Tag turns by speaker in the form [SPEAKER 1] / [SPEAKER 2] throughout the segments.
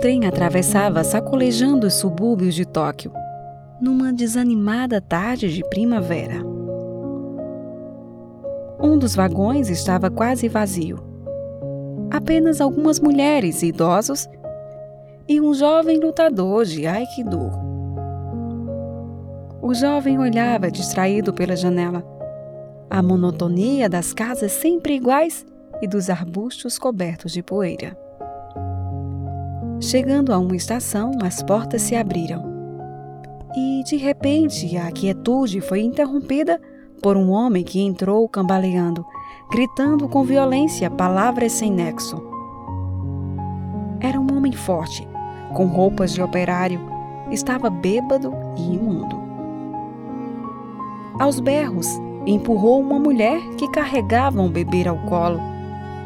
[SPEAKER 1] trem atravessava sacolejando os subúrbios de Tóquio, numa desanimada tarde de primavera. Um dos vagões estava quase vazio. Apenas algumas mulheres e idosos e um jovem lutador de Aikido. O jovem olhava distraído pela janela. A monotonia das casas sempre iguais e dos arbustos cobertos de poeira. Chegando a uma estação, as portas se abriram. E, de repente, a quietude foi interrompida por um homem que entrou cambaleando, gritando com violência palavras sem nexo. Era um homem forte, com roupas de operário, estava bêbado e imundo. Aos berros, empurrou uma mulher que carregava um bebê ao colo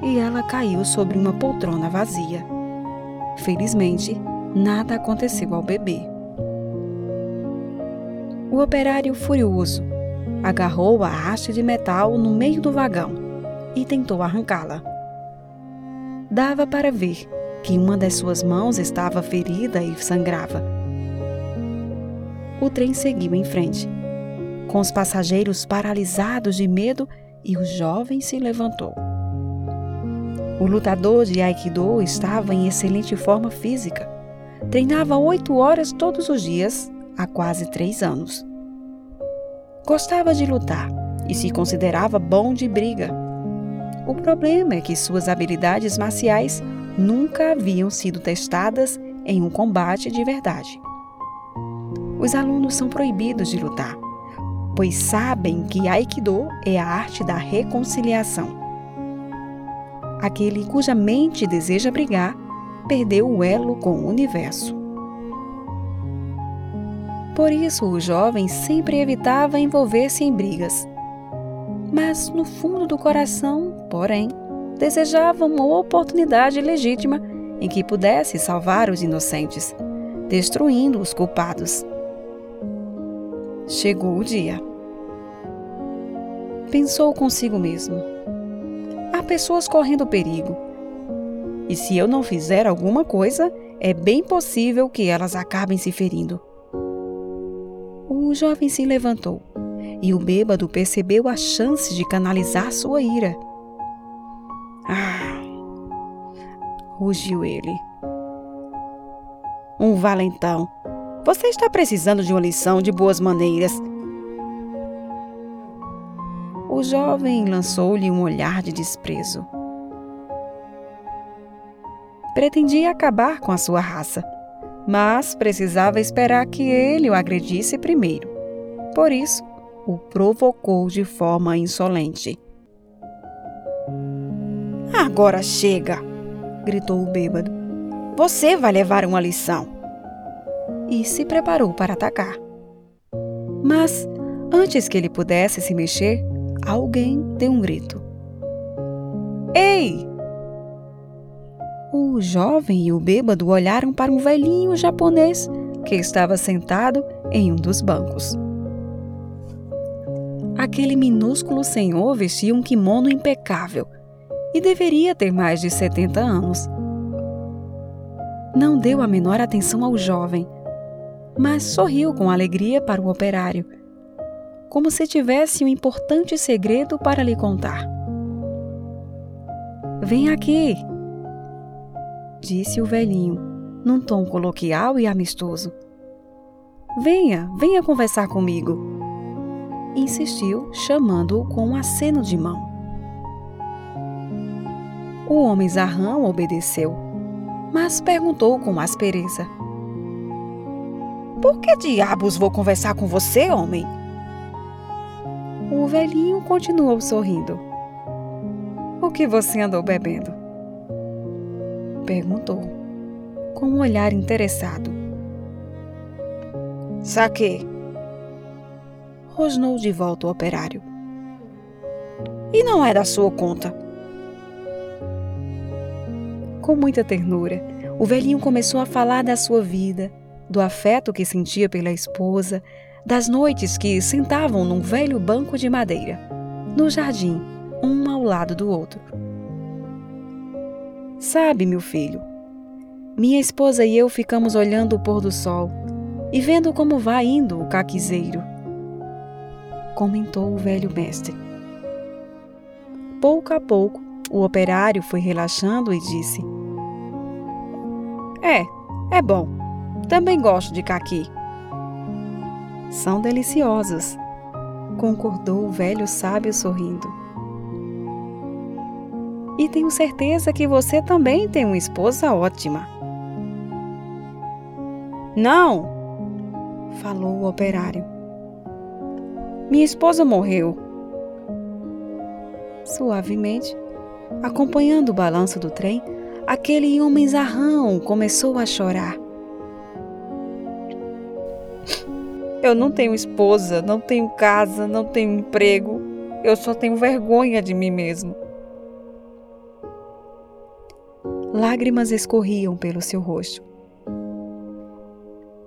[SPEAKER 1] e ela caiu sobre uma poltrona vazia. Felizmente, nada aconteceu ao bebê. O operário, furioso, agarrou a haste de metal no meio do vagão e tentou arrancá-la. Dava para ver que uma das suas mãos estava ferida e sangrava. O trem seguiu em frente, com os passageiros paralisados de medo e o jovem se levantou. O lutador de Aikido estava em excelente forma física. Treinava oito horas todos os dias há quase três anos. Gostava de lutar e se considerava bom de briga. O problema é que suas habilidades marciais nunca haviam sido testadas em um combate de verdade. Os alunos são proibidos de lutar, pois sabem que Aikido é a arte da reconciliação aquele cuja mente deseja brigar, perdeu o elo com o universo. Por isso, o jovem sempre evitava envolver-se em brigas. Mas, no fundo do coração, porém, desejava uma oportunidade legítima em que pudesse salvar os inocentes, destruindo os culpados. Chegou o dia. Pensou consigo mesmo pessoas correndo perigo. E se eu não fizer alguma coisa, é bem possível que elas acabem se ferindo. O jovem se levantou e o bêbado percebeu a chance de canalizar sua ira. Ah! rugiu ele. Um valentão. Você está precisando de uma lição de boas maneiras o jovem lançou-lhe um olhar de desprezo. Pretendia acabar com a sua raça, mas precisava esperar que ele o agredisse primeiro. Por isso, o provocou de forma insolente. Agora chega! gritou o bêbado. Você vai levar uma lição! E se preparou para atacar. Mas, antes que ele pudesse se mexer, alguém deu um grito. Ei! O jovem e o bêbado olharam para um velhinho japonês que estava sentado em um dos bancos. Aquele minúsculo senhor vestia um kimono impecável e deveria ter mais de 70 anos. Não deu a menor atenção ao jovem, mas sorriu com alegria para o operário como se tivesse um importante segredo para lhe contar. Vem aqui, disse o velhinho, num tom coloquial e amistoso. Venha, venha conversar comigo. Insistiu, chamando-o com um aceno de mão. O homem zarrão obedeceu, mas perguntou com aspereza: Por que diabos vou conversar com você, homem? O velhinho continuou sorrindo. O que você andou bebendo? Perguntou, com um olhar interessado. Saque. Rosnou de volta o operário. E não é da sua conta. Com muita ternura, o velhinho começou a falar da sua vida, do afeto que sentia pela esposa, das noites que sentavam num velho banco de madeira, no jardim, um ao lado do outro. Sabe, meu filho, Minha esposa e eu ficamos olhando o pôr do sol e vendo como vai indo o caquizeiro, comentou o velho mestre. Pouco a pouco, o operário foi relaxando e disse: É, é bom. Também gosto de caqui. São deliciosos, concordou o velho sábio sorrindo. E tenho certeza que você também tem uma esposa ótima. Não, falou o operário. Minha esposa morreu. Suavemente, acompanhando o balanço do trem, aquele homem zarrão começou a chorar. Eu não tenho esposa, não tenho casa, não tenho emprego. Eu só tenho vergonha de mim mesmo. Lágrimas escorriam pelo seu rosto.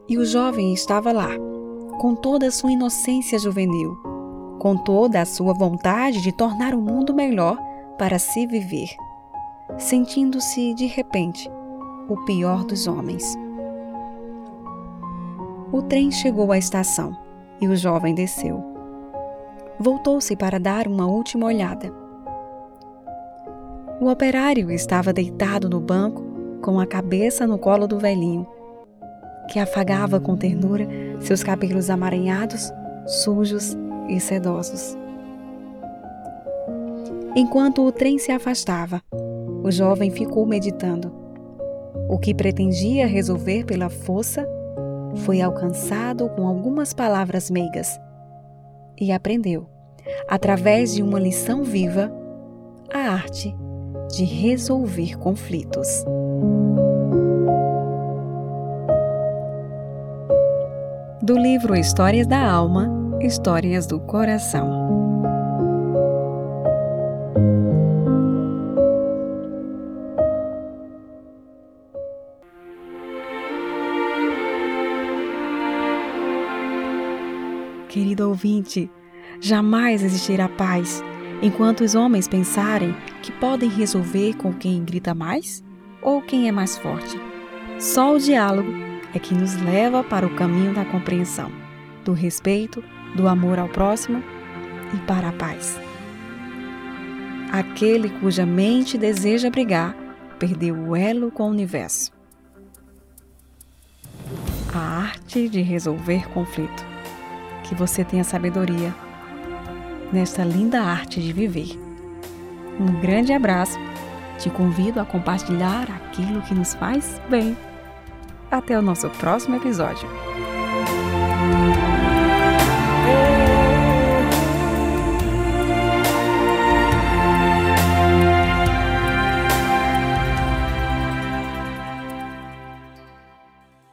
[SPEAKER 1] E o jovem estava lá, com toda a sua inocência juvenil, com toda a sua vontade de tornar o mundo melhor para se viver, sentindo-se, de repente, o pior dos homens. O trem chegou à estação e o jovem desceu. Voltou-se para dar uma última olhada. O operário estava deitado no banco, com a cabeça no colo do velhinho, que afagava com ternura seus cabelos amaranhados, sujos e sedosos. Enquanto o trem se afastava, o jovem ficou meditando. O que pretendia resolver pela força foi alcançado com algumas palavras meigas e aprendeu, através de uma lição viva, a arte de resolver conflitos. Do livro Histórias da Alma, Histórias do Coração. Querido ouvinte, jamais existirá paz enquanto os homens pensarem que podem resolver com quem grita mais ou quem é mais forte. Só o diálogo é que nos leva para o caminho da compreensão, do respeito, do amor ao próximo e para a paz. Aquele cuja mente deseja brigar perdeu o elo com o universo. A arte de resolver conflito que você tenha sabedoria nesta linda arte de viver. Um grande abraço. Te convido a compartilhar aquilo que nos faz bem. Até o nosso próximo episódio.